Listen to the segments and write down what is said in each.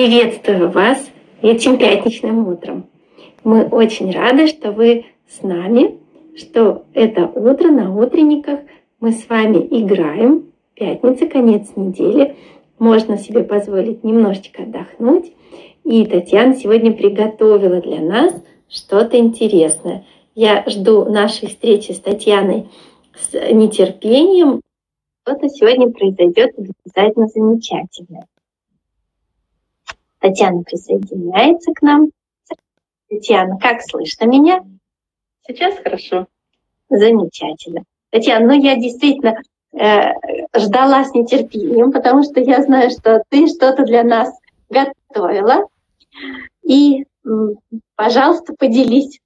Приветствую вас этим пятничным утром. Мы очень рады, что вы с нами, что это утро на утренниках мы с вами играем. Пятница, конец недели. Можно себе позволить немножечко отдохнуть. И Татьяна сегодня приготовила для нас что-то интересное. Я жду нашей встречи с Татьяной с нетерпением. Что-то сегодня произойдет обязательно замечательное. Татьяна присоединяется к нам. Татьяна, как слышно меня? Сейчас хорошо. Замечательно. Татьяна, ну я действительно э, ждала с нетерпением, потому что я знаю, что ты что-то для нас готовила. И, пожалуйста, поделись,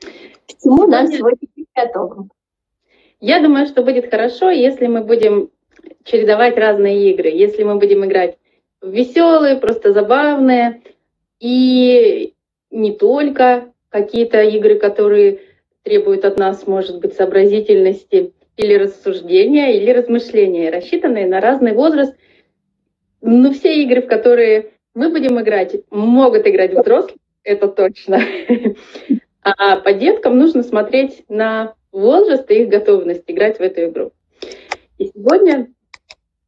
к чему нам сегодня готовым. Я думаю, что будет хорошо, если мы будем чередовать разные игры, если мы будем играть веселые, просто забавные. И не только какие-то игры, которые требуют от нас, может быть, сообразительности или рассуждения, или размышления, рассчитанные на разный возраст. Но все игры, в которые мы будем играть, могут играть взрослые, это точно. А по деткам нужно смотреть на возраст и их готовность играть в эту игру. И сегодня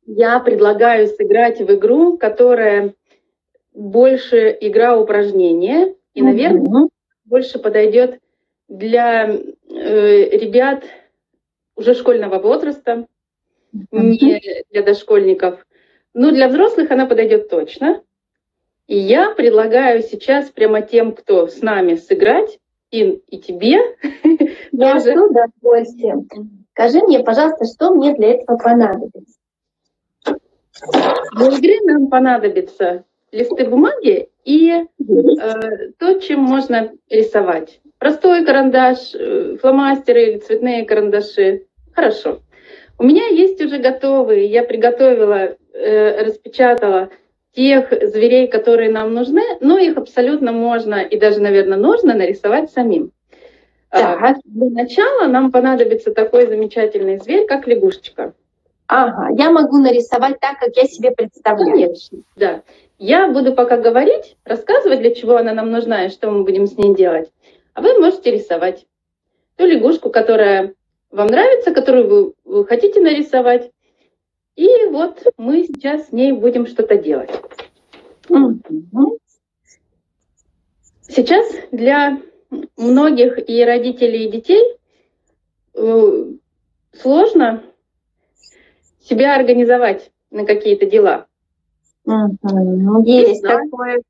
я предлагаю сыграть в игру, которая больше игра упражнения, и, наверное, mm-hmm. больше подойдет для э, ребят уже школьного возраста, mm-hmm. не для дошкольников. Но для взрослых она подойдет точно. И я предлагаю сейчас прямо тем, кто с нами сыграть, Ин, и тебе. Я тоже. с удовольствием. Скажи мне, пожалуйста, что мне для этого понадобится? Для игры нам понадобится листы бумаги и э, то, чем можно рисовать. Простой карандаш, э, фломастеры или цветные карандаши. Хорошо. У меня есть уже готовые, я приготовила, э, распечатала тех зверей, которые нам нужны, но их абсолютно можно и даже, наверное, нужно нарисовать самим. Так. А, для начала нам понадобится такой замечательный зверь, как лягушечка. Ага, я могу нарисовать так, как я себе представляю. Конечно, да. Я буду пока говорить, рассказывать, для чего она нам нужна и что мы будем с ней делать. А вы можете рисовать ту лягушку, которая вам нравится, которую вы хотите нарисовать. И вот мы сейчас с ней будем что-то делать. Сейчас для многих и родителей, и детей э, сложно себя организовать на какие-то дела. Угу. Есть Весна. такое.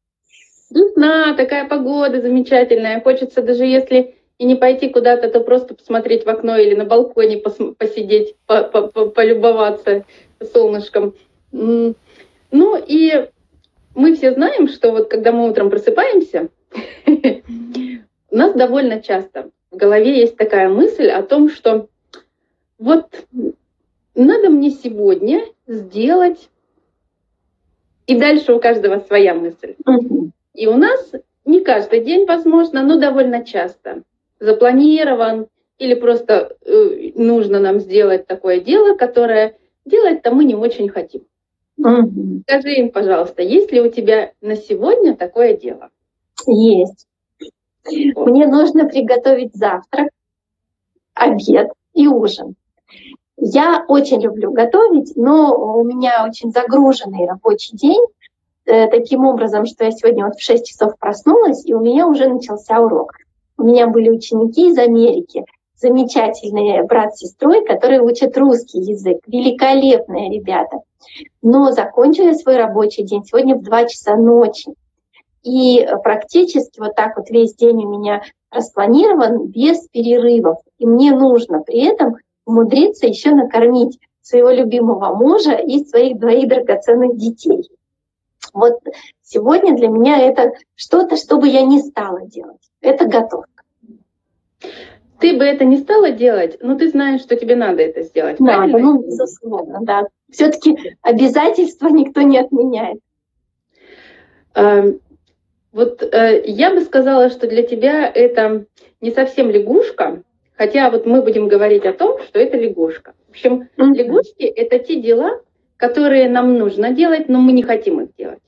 Весна, такая погода замечательная. Хочется даже если и не пойти куда-то, то просто посмотреть в окно или на балконе пос- посидеть, по- по- полюбоваться солнышком. Ну и мы все знаем, что вот когда мы утром просыпаемся, у нас довольно часто в голове есть такая мысль о том, что вот надо мне сегодня сделать, и дальше у каждого своя мысль. И у нас не каждый день, возможно, но довольно часто запланирован или просто э, нужно нам сделать такое дело, которое делать-то мы не очень хотим. Угу. Скажи им, пожалуйста, есть ли у тебя на сегодня такое дело? Есть. Мне нужно приготовить завтрак, обед и ужин. Я очень люблю готовить, но у меня очень загруженный рабочий день, э, таким образом, что я сегодня вот в 6 часов проснулась, и у меня уже начался урок. У меня были ученики из Америки, замечательные брат с сестрой, которые учат русский язык, великолепные ребята. Но закончили свой рабочий день сегодня в 2 часа ночи. И практически вот так вот весь день у меня распланирован без перерывов. И мне нужно при этом умудриться еще накормить своего любимого мужа и своих двоих драгоценных детей. Вот сегодня для меня это что-то, что бы я не стала делать. Это готовка. Ты бы это не стала делать, но ты знаешь, что тебе надо это сделать. Надо, ну, безусловно, да. Все-таки обязательства никто не отменяет. Эм, вот э, я бы сказала, что для тебя это не совсем лягушка, Хотя вот мы будем говорить о том, что это лягушка. В общем, mm-hmm. лягушки — это те дела, которые нам нужно делать, но мы не хотим их делать.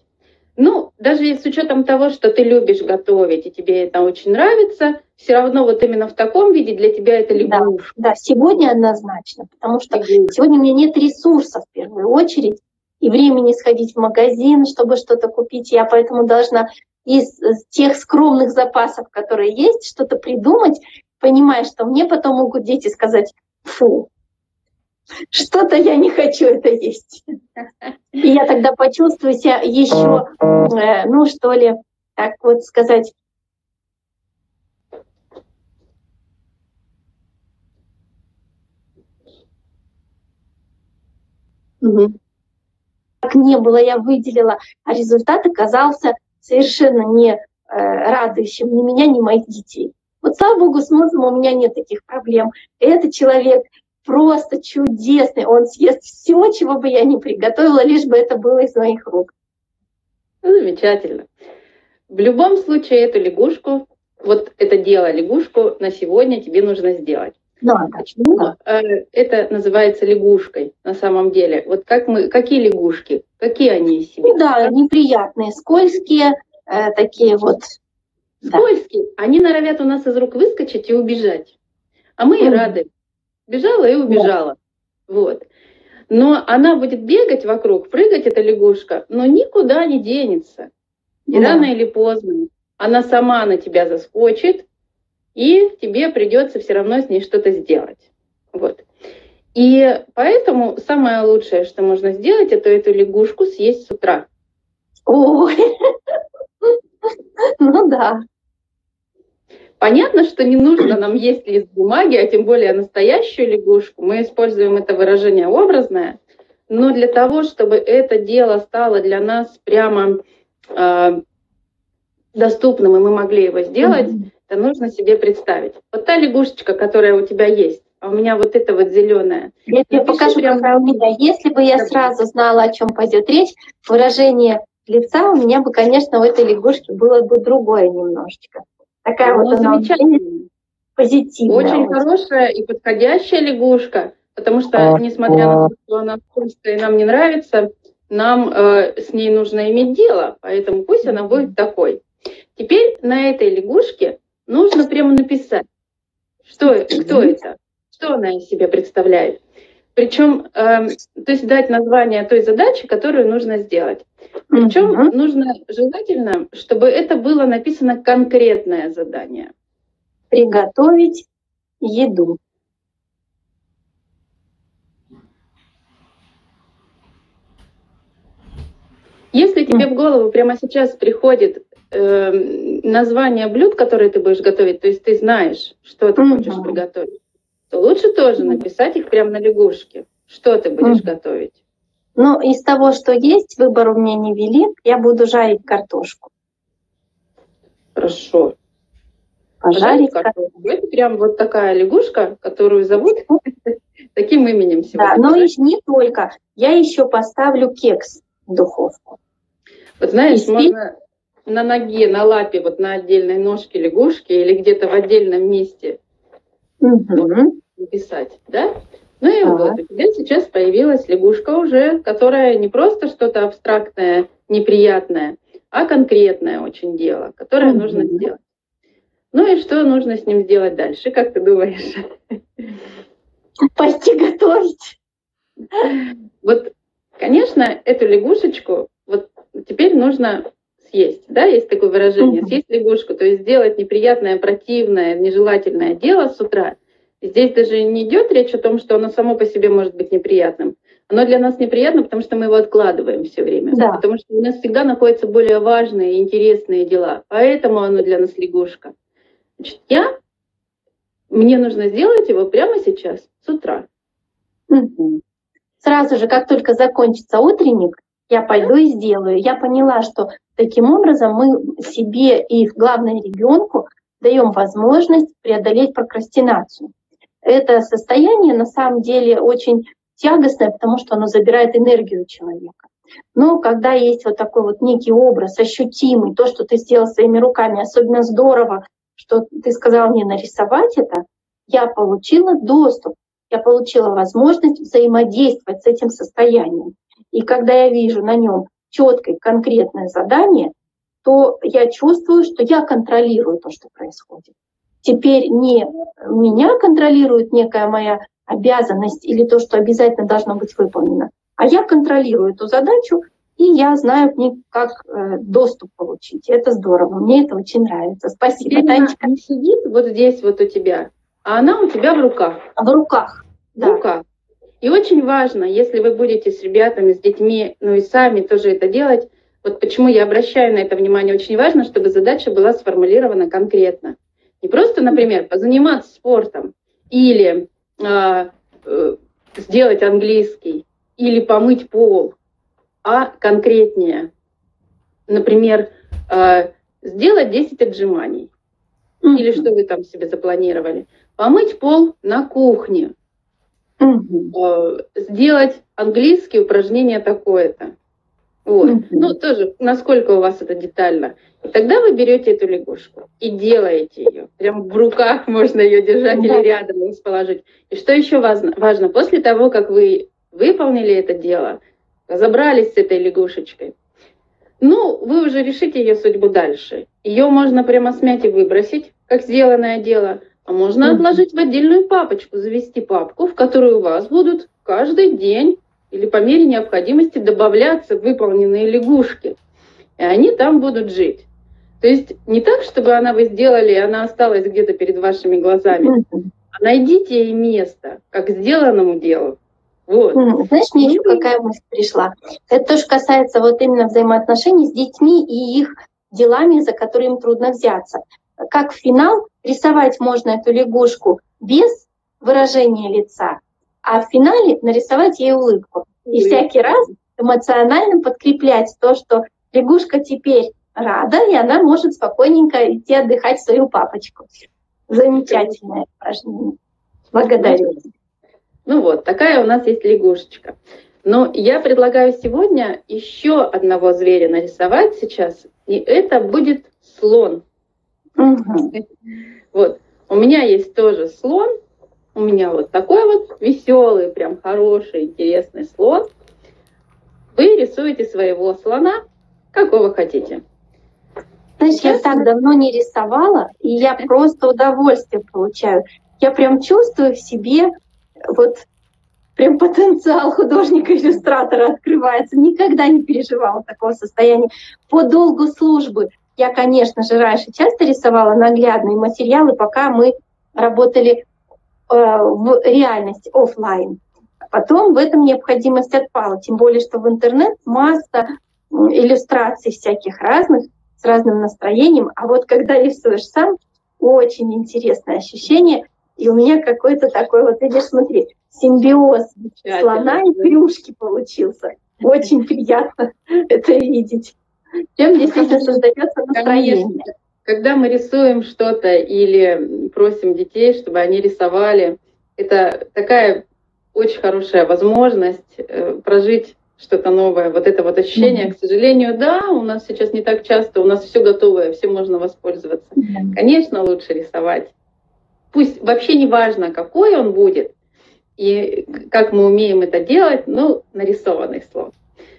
Ну, даже с учетом того, что ты любишь готовить, и тебе это очень нравится, все равно вот именно в таком виде для тебя это лягушка. Да, да сегодня однозначно, потому что сегодня у меня нет ресурсов в первую очередь, и времени сходить в магазин, чтобы что-то купить. Я поэтому должна из тех скромных запасов, которые есть, что-то придумать, понимая, что мне потом могут дети сказать, фу, что-то я не хочу это есть. И я тогда почувствую себя еще, э, ну что ли, так вот сказать, Угу. Как не было, я выделила, а результат оказался совершенно не э, радующим ни меня, ни моих детей. Вот слава богу, с мозгом у меня нет таких проблем. Этот человек просто чудесный. Он съест все, чего бы я ни приготовила, лишь бы это было из моих рук. Ну, замечательно. В любом случае эту лягушку, вот это дело лягушку на сегодня тебе нужно сделать. Да, Почему да. Э, это называется лягушкой на самом деле? Вот как мы, какие лягушки? Какие они из себя? Ну, да, неприятные, скользкие, э, такие вот. Скользкие. Да. Они норовят у нас из рук выскочить и убежать. А мы и mm. рады. Бежала и убежала. Да. Вот. Но она будет бегать вокруг, прыгать эта лягушка, но никуда не денется. И да. рано или поздно она сама на тебя заскочит, и тебе придется все равно с ней что-то сделать. Вот. И поэтому самое лучшее, что можно сделать, это эту лягушку съесть с утра. Ой, ну да. Понятно, что не нужно нам есть лист бумаги, а тем более настоящую лягушку. Мы используем это выражение образное, но для того, чтобы это дело стало для нас прямо э, доступным, и мы могли его сделать, mm-hmm. это нужно себе представить. Вот та лягушечка, которая у тебя есть, а у меня вот это вот зеленая. Я тебе покажу, прям... какая у меня. Если бы я сразу знала, о чем пойдет речь, выражение лица у меня бы, конечно, у этой лягушки было бы другое немножечко. Такая ну, вот замечательная. Позитивная. Очень, очень хорошая и подходящая лягушка, потому что, несмотря на то, что она вкусная и нам не нравится, нам э, с ней нужно иметь дело, поэтому пусть она будет такой. Теперь на этой лягушке нужно прямо написать, что, кто это, что она из себя представляет. Причем, э, то есть дать название той задачи, которую нужно сделать. Причем угу. нужно желательно, чтобы это было написано конкретное задание. Приготовить еду. Если тебе в голову прямо сейчас приходит э, название блюд, которые ты будешь готовить, то есть ты знаешь, что ты хочешь приготовить, то лучше тоже написать их прямо на лягушке. Что ты будешь готовить? Ну, из того, что есть, выбор у меня не велик, я буду жарить картошку. Хорошо. Пожарить картошку. Это прям вот такая лягушка, которую зовут таким именем сегодня. Да, но и не только. Я еще поставлю кекс в духовку. Вот знаешь, можно на ноге, на лапе, вот на отдельной ножке лягушки или где-то в отдельном месте угу. Написать, да? Ну и ага. вот, у тебя сейчас появилась лягушка уже, которая не просто что-то абстрактное, неприятное, а конкретное очень дело, которое угу. нужно сделать. Ну и что нужно с ним сделать дальше, как ты думаешь? Пойти готовить. Вот, конечно, эту лягушечку вот теперь нужно съесть, да, есть такое выражение, съесть лягушку, то есть сделать неприятное, противное, нежелательное дело с утра. Здесь даже не идет речь о том, что оно само по себе может быть неприятным. Оно для нас неприятно, потому что мы его откладываем все время. Да. Потому что у нас всегда находятся более важные и интересные дела. Поэтому оно для нас лягушка. Значит, я, мне нужно сделать его прямо сейчас, с утра. Сразу же, как только закончится утренник, я пойду и сделаю. Я поняла, что таким образом мы себе и, главное, ребенку даем возможность преодолеть прокрастинацию. Это состояние на самом деле очень тягостное, потому что оно забирает энергию человека. Но когда есть вот такой вот некий образ ощутимый, то, что ты сделал своими руками, особенно здорово, что ты сказал мне нарисовать это, я получила доступ, я получила возможность взаимодействовать с этим состоянием. И когда я вижу на нем четкое, конкретное задание, то я чувствую, что я контролирую то, что происходит. Теперь не меня контролирует некая моя обязанность или то, что обязательно должно быть выполнено, а я контролирую эту задачу, и я знаю к ней, как э, доступ получить. Это здорово, мне это очень нравится. Спасибо, Теперь Танечка. Она сидит вот здесь вот у тебя, а она у тебя в руках. В руках, да. В руках. И очень важно, если вы будете с ребятами, с детьми, ну и сами тоже это делать, вот почему я обращаю на это внимание, очень важно, чтобы задача была сформулирована конкретно. Не просто, например, позаниматься спортом или э, э, сделать английский или помыть пол, а конкретнее. Например, э, сделать 10 отжиманий. Mm-hmm. Или что вы там себе запланировали. Помыть пол на кухне. Mm-hmm. Сделать английские упражнения такое-то. Вот. Mm-hmm. Ну, тоже, насколько у вас это детально. И тогда вы берете эту лягушку и делаете ее. Прям в руках можно ее держать mm-hmm. или рядом расположить. И что еще важно? Важно, после того, как вы выполнили это дело, разобрались с этой лягушечкой, ну, вы уже решите ее судьбу дальше. Ее можно прямо смять и выбросить, как сделанное дело, а можно mm-hmm. отложить в отдельную папочку, завести папку, в которую у вас будут каждый день или по мере необходимости добавляться выполненные лягушки. И они там будут жить. То есть не так, чтобы она вы сделали, и она осталась где-то перед вашими глазами. А найдите ей место, как сделанному делу. Вот. Знаешь, мне еще какая мысль пришла. Это тоже касается вот именно взаимоотношений с детьми и их делами, за которые им трудно взяться. Как финал рисовать можно эту лягушку без выражения лица, а в финале нарисовать ей улыбку. И всякий раз эмоционально подкреплять то, что лягушка теперь рада, и она может спокойненько идти отдыхать в свою папочку. Замечательное упражнение. Благодарю. Ну вот, такая у нас есть лягушечка. Но я предлагаю сегодня еще одного зверя нарисовать сейчас, и это будет слон. Угу. Вот, у меня есть тоже слон, у меня вот такой вот веселый, прям хороший, интересный слон. Вы рисуете своего слона, какого хотите. Знаешь, я так давно не рисовала, и я просто удовольствие получаю. Я прям чувствую в себе вот прям потенциал художника-иллюстратора открывается. Никогда не переживала такого состояния. По долгу службы я, конечно же, раньше часто рисовала наглядные материалы, пока мы работали в реальность офлайн. Потом в этом необходимость отпала, тем более, что в интернет масса иллюстраций всяких разных, с разным настроением. А вот когда рисуешь сам, очень интересное ощущение. И у меня какой-то такой, вот видишь, смотри, симбиоз слона и крюшки получился. Очень приятно это видеть. Тем действительно создается настроение. Конечно когда мы рисуем что-то или просим детей, чтобы они рисовали, это такая очень хорошая возможность э, прожить что-то новое. Вот это вот ощущение, mm-hmm. к сожалению, да, у нас сейчас не так часто, у нас все готовое, все можно воспользоваться. Mm-hmm. Конечно, лучше рисовать. Пусть вообще не важно, какой он будет, и как мы умеем это делать, ну, нарисованный слон.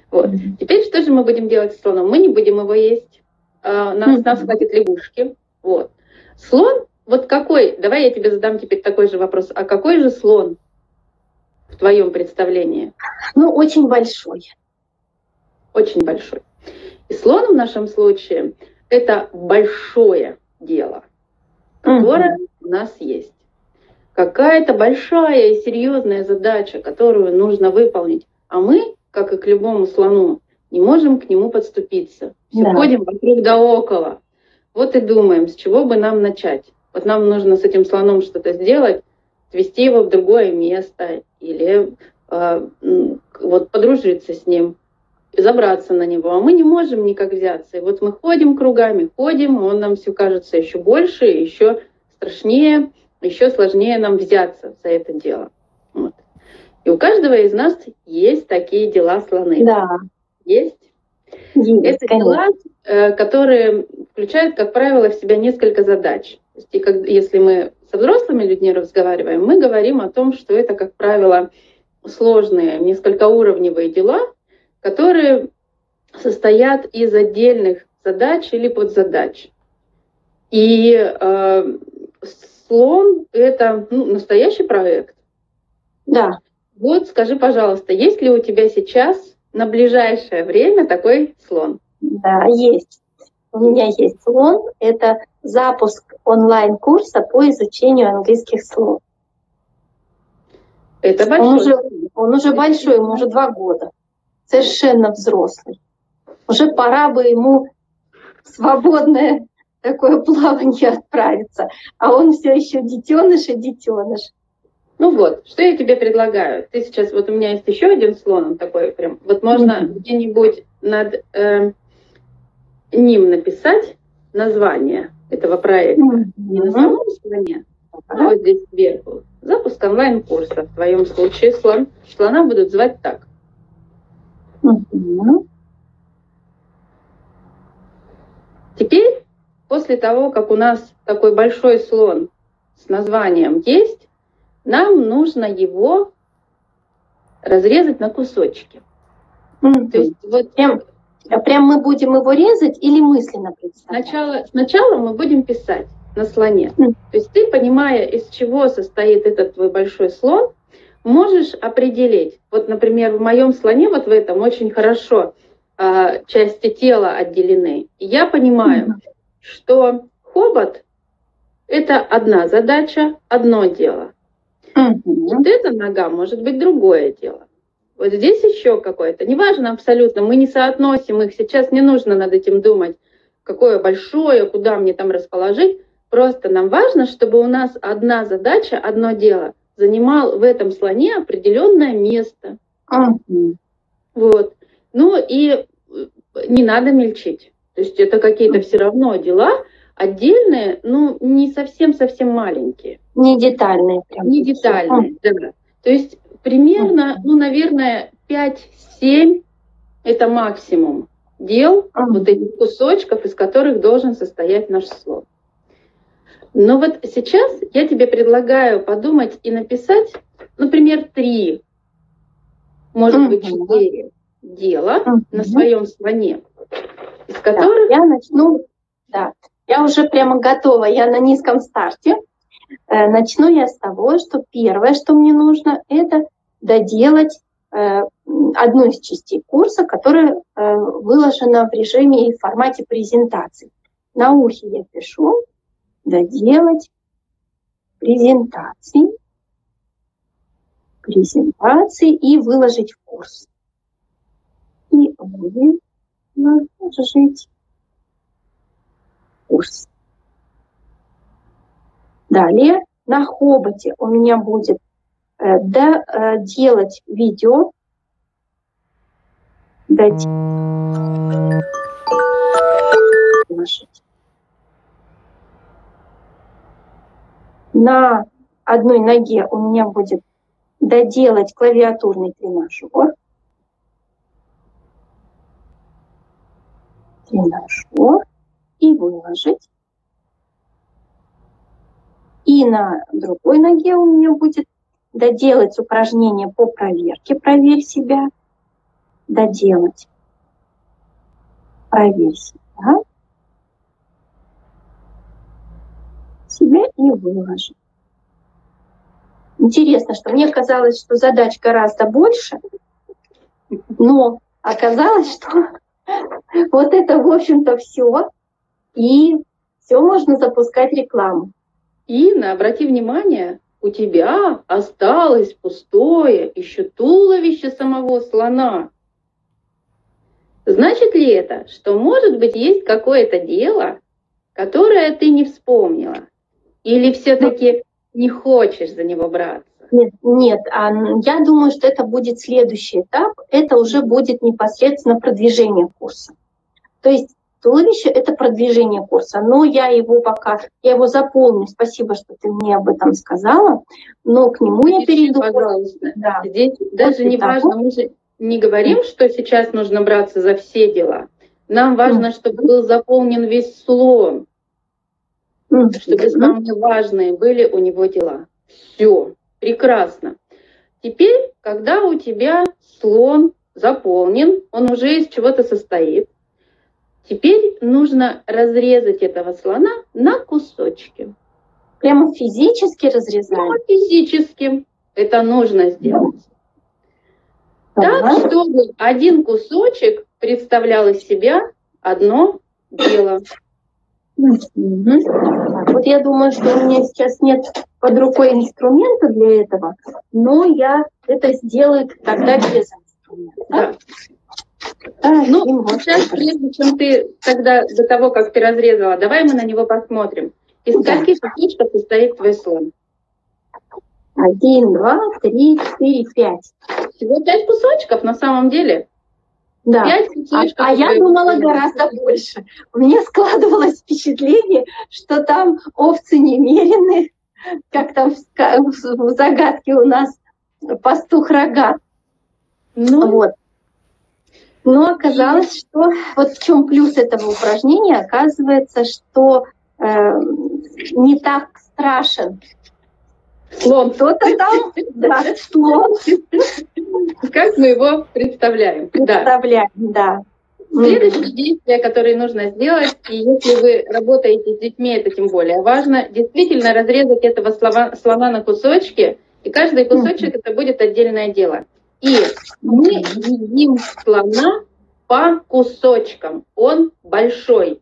Вот. Mm-hmm. Теперь что же мы будем делать с слоном? Мы не будем его есть. А, нас, нас хватит лягушки. Вот. Слон, вот какой, давай я тебе задам теперь такой же вопрос, а какой же слон в твоем представлении? Ну, очень большой. Очень большой. И слон в нашем случае это большое дело, которое mm у нас есть. Какая-то большая и серьезная задача, которую нужно выполнить. А мы, как и к любому слону, не можем к нему подступиться. Все да. ходим вокруг да около. Вот и думаем, с чего бы нам начать. Вот нам нужно с этим слоном что-то сделать, свести его в другое место или э, вот подружиться с ним, забраться на него. А мы не можем никак взяться. И вот мы ходим кругами, ходим, он нам все кажется еще больше, еще страшнее, еще сложнее нам взяться за это дело. Вот. И у каждого из нас есть такие дела слоны. Да есть. есть Это дела, э, которые включают, как правило, в себя несколько задач. И как, если мы со взрослыми людьми разговариваем, мы говорим о том, что это, как правило, сложные, несколькоуровневые дела, которые состоят из отдельных задач или подзадач. И э, слон это ну, настоящий проект. Да. Вот скажи, пожалуйста, есть ли у тебя сейчас на ближайшее время такой слон? Да, есть. У меня есть слон. Это запуск онлайн-курса по изучению английских слов. Это большой. Он уже, он уже большой, ему уже два года. Совершенно взрослый. Уже пора бы ему свободное такое плавание отправиться. А он все еще детеныш и детеныш. Ну вот, что я тебе предлагаю? Ты сейчас, вот у меня есть еще один слон, он такой прям, вот можно mm-hmm. где-нибудь над э, ним написать название этого проекта. Mm-hmm. Не на самом слоне, а вот здесь сверху. Запуск онлайн-курса. В твоем случае слон, слона будут звать так. Mm-hmm. Теперь, после того, как у нас такой большой слон с названием есть, нам нужно его разрезать на кусочки. Mm-hmm. То есть вот прям, а прям мы будем его резать или мысленно представлять? Сначала, сначала мы будем писать на слоне. Mm-hmm. То есть ты, понимая, из чего состоит этот твой большой слон, можешь определить. Вот, например, в моем слоне, вот в этом очень хорошо э, части тела отделены. И я понимаю, mm-hmm. что хобот – это одна задача, одно дело. Mm-hmm. Вот эта нога может быть другое дело. Вот здесь еще какое-то. Неважно абсолютно, мы не соотносим их. Сейчас не нужно над этим думать, какое большое, куда мне там расположить. Просто нам важно, чтобы у нас одна задача, одно дело занимал в этом слоне определенное место. Mm-hmm. Вот. Ну и э, не надо мельчить. То есть это какие-то все равно дела отдельные, ну не совсем-совсем маленькие. Не детальные. Прям. Не детальные, да. То есть примерно, ну, наверное, 5-7 это максимум дел, вот этих кусочков, из которых должен состоять наш слог. Но вот сейчас я тебе предлагаю подумать и написать, например, три, может быть, четыре дела на своем слоне, из которых... Да, я начну, да, я уже прямо готова, я на низком старте. Э, начну я с того, что первое, что мне нужно, это доделать э, одну из частей курса, которая э, выложена в режиме и формате презентации. На ухе я пишу доделать презентации, презентации и выложить в курс. И выложить курс. Далее на хоботе у меня будет э, да, э, делать видео, На одной ноге у меня будет доделать клавиатурный тренажер. Тренажер выложить. И на другой ноге у меня будет доделать упражнение по проверке, проверь себя, доделать, проверь себя, себя и выложить. Интересно, что мне казалось, что задач гораздо больше, но оказалось, что вот это, в общем-то, все, и все можно запускать рекламу. Инна, обрати внимание, у тебя осталось пустое еще туловище самого слона. Значит ли это, что, может быть, есть какое-то дело, которое ты не вспомнила? Или все-таки не хочешь за него браться? Нет, нет, а я думаю, что это будет следующий этап. Это уже будет непосредственно продвижение курса. То есть туловище – это продвижение курса, но я его пока, я его заполню, спасибо, что ты мне об этом сказала, но к нему я перейду. Пожалуйста. Да. Здесь даже не важно, мы же не говорим, что сейчас нужно браться за все дела. Нам важно, чтобы был заполнен весь слон, чтобы самые важные были у него дела. Все, прекрасно. Теперь, когда у тебя слон заполнен, он уже из чего-то состоит. Теперь нужно разрезать этого слона на кусочки. Прямо физически разрезаем? Прямо физически. Это нужно сделать. Так, чтобы один кусочек представлял из себя одно дело. Вот я думаю, что у меня сейчас нет под рукой инструмента для этого, но я это сделаю тогда без инструмента. Да. А, ну, сейчас, прежде чем ты тогда, до того, как ты разрезала, давай мы на него посмотрим. Из да. скольких кусочков состоит твой слон? Один, два, три, четыре, пять. Всего пять кусочков на самом деле. Да. Пять кусочков. А, а я думала гораздо больше. Меня складывалось впечатление, что там овцы немерены, как там в загадке у нас пастух рога. Ну, вот. Но оказалось, что вот в чем плюс этого упражнения, оказывается, что э, не так страшен. Слон. Кто-то там, да, слон. Как мы его представляем. Представляем, да. Следующее действие, которое нужно сделать, и если вы работаете с детьми, это тем более важно, действительно разрезать этого слона на кусочки, и каждый кусочек это будет отдельное дело. И мы едим слона по кусочкам. Он большой.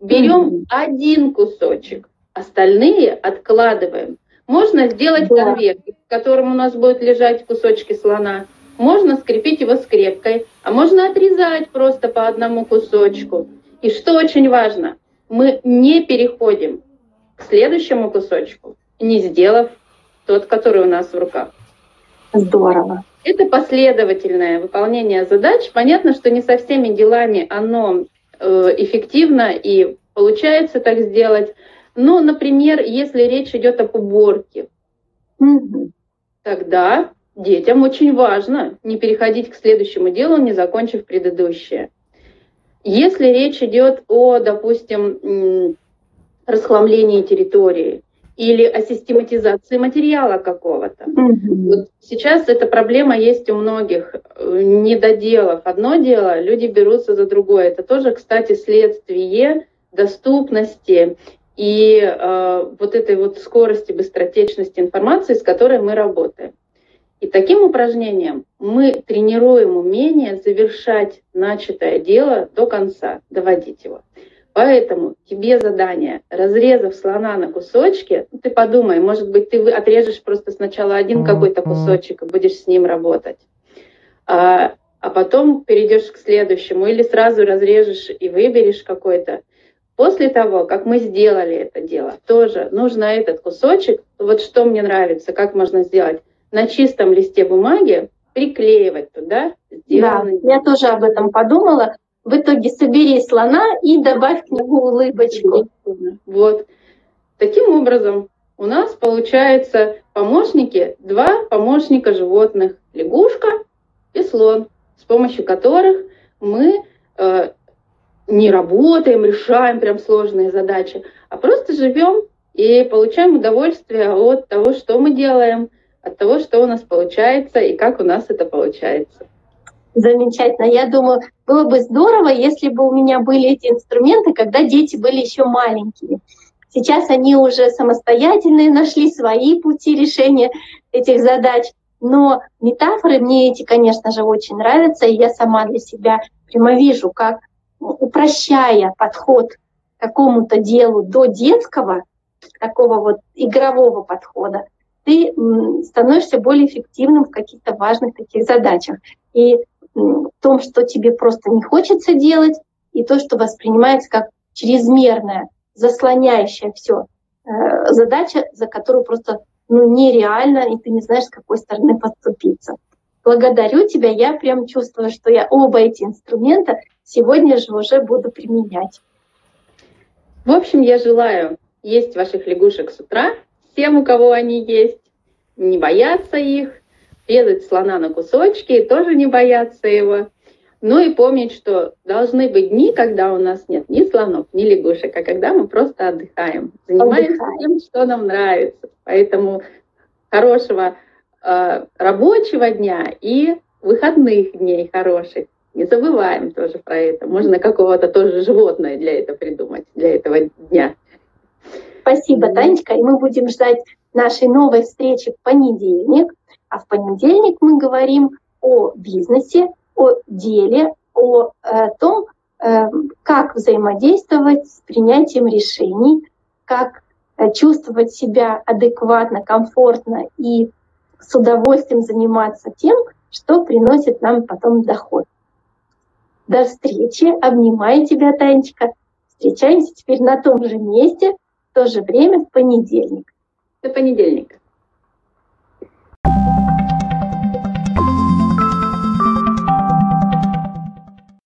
Берем mm-hmm. один кусочек, остальные откладываем. Можно сделать да. конверт, в котором у нас будут лежать кусочки слона. Можно скрепить его скрепкой, а можно отрезать просто по одному кусочку. И что очень важно, мы не переходим к следующему кусочку, не сделав тот, который у нас в руках. Здорово. Это последовательное выполнение задач. Понятно, что не со всеми делами оно э, эффективно и получается так сделать. Но, например, если речь идет об уборке, тогда детям очень важно не переходить к следующему делу, не закончив предыдущее. Если речь идет о, допустим, расхламлении территории, или о систематизации материала какого-то. Mm-hmm. Вот сейчас эта проблема есть у многих э, недоделов. Одно дело, люди берутся за другое. Это тоже, кстати, следствие доступности и э, вот этой вот скорости, быстротечности информации, с которой мы работаем. И таким упражнением мы тренируем умение завершать начатое дело до конца, доводить его. Поэтому тебе задание, разрезав слона на кусочки, ну, ты подумай, может быть, ты отрежешь просто сначала один какой-то кусочек и будешь с ним работать, а, а потом перейдешь к следующему или сразу разрежешь и выберешь какой-то. После того, как мы сделали это дело, тоже нужно этот кусочек, вот что мне нравится, как можно сделать, на чистом листе бумаги приклеивать туда. Да, я тоже об этом подумала в итоге собери слона и добавь к нему улыбочку. Вот. Таким образом, у нас получается помощники, два помощника животных, лягушка и слон, с помощью которых мы э, не работаем, решаем прям сложные задачи, а просто живем и получаем удовольствие от того, что мы делаем, от того, что у нас получается и как у нас это получается. Замечательно. Я думаю, было бы здорово, если бы у меня были эти инструменты, когда дети были еще маленькие. Сейчас они уже самостоятельные, нашли свои пути решения этих задач. Но метафоры мне эти, конечно же, очень нравятся, и я сама для себя прямо вижу, как упрощая подход к какому-то делу до детского, такого вот игрового подхода, ты становишься более эффективным в каких-то важных таких задачах. И том, что тебе просто не хочется делать, и то, что воспринимается как чрезмерная, заслоняющая все э, задача, за которую просто ну, нереально, и ты не знаешь, с какой стороны подступиться. Благодарю тебя, я прям чувствую, что я оба эти инструмента сегодня же уже буду применять. В общем, я желаю есть ваших лягушек с утра, всем, у кого они есть, не бояться их, резать слона на кусочки и тоже не бояться его. Ну и помнить, что должны быть дни, когда у нас нет ни слонов, ни лягушек, а когда мы просто отдыхаем, занимаемся отдыхаем. тем, что нам нравится. Поэтому хорошего э, рабочего дня и выходных дней хороших. Не забываем тоже про это. Можно какого-то тоже животное для этого придумать, для этого дня. Спасибо, Танечка. И мы будем ждать нашей новой встречи в понедельник. А в понедельник мы говорим о бизнесе, о деле, о э, том, э, как взаимодействовать с принятием решений, как э, чувствовать себя адекватно, комфортно и с удовольствием заниматься тем, что приносит нам потом доход. До встречи. Обнимаю тебя, Танечка. Встречаемся теперь на том же месте, в то же время в понедельник. До понедельника.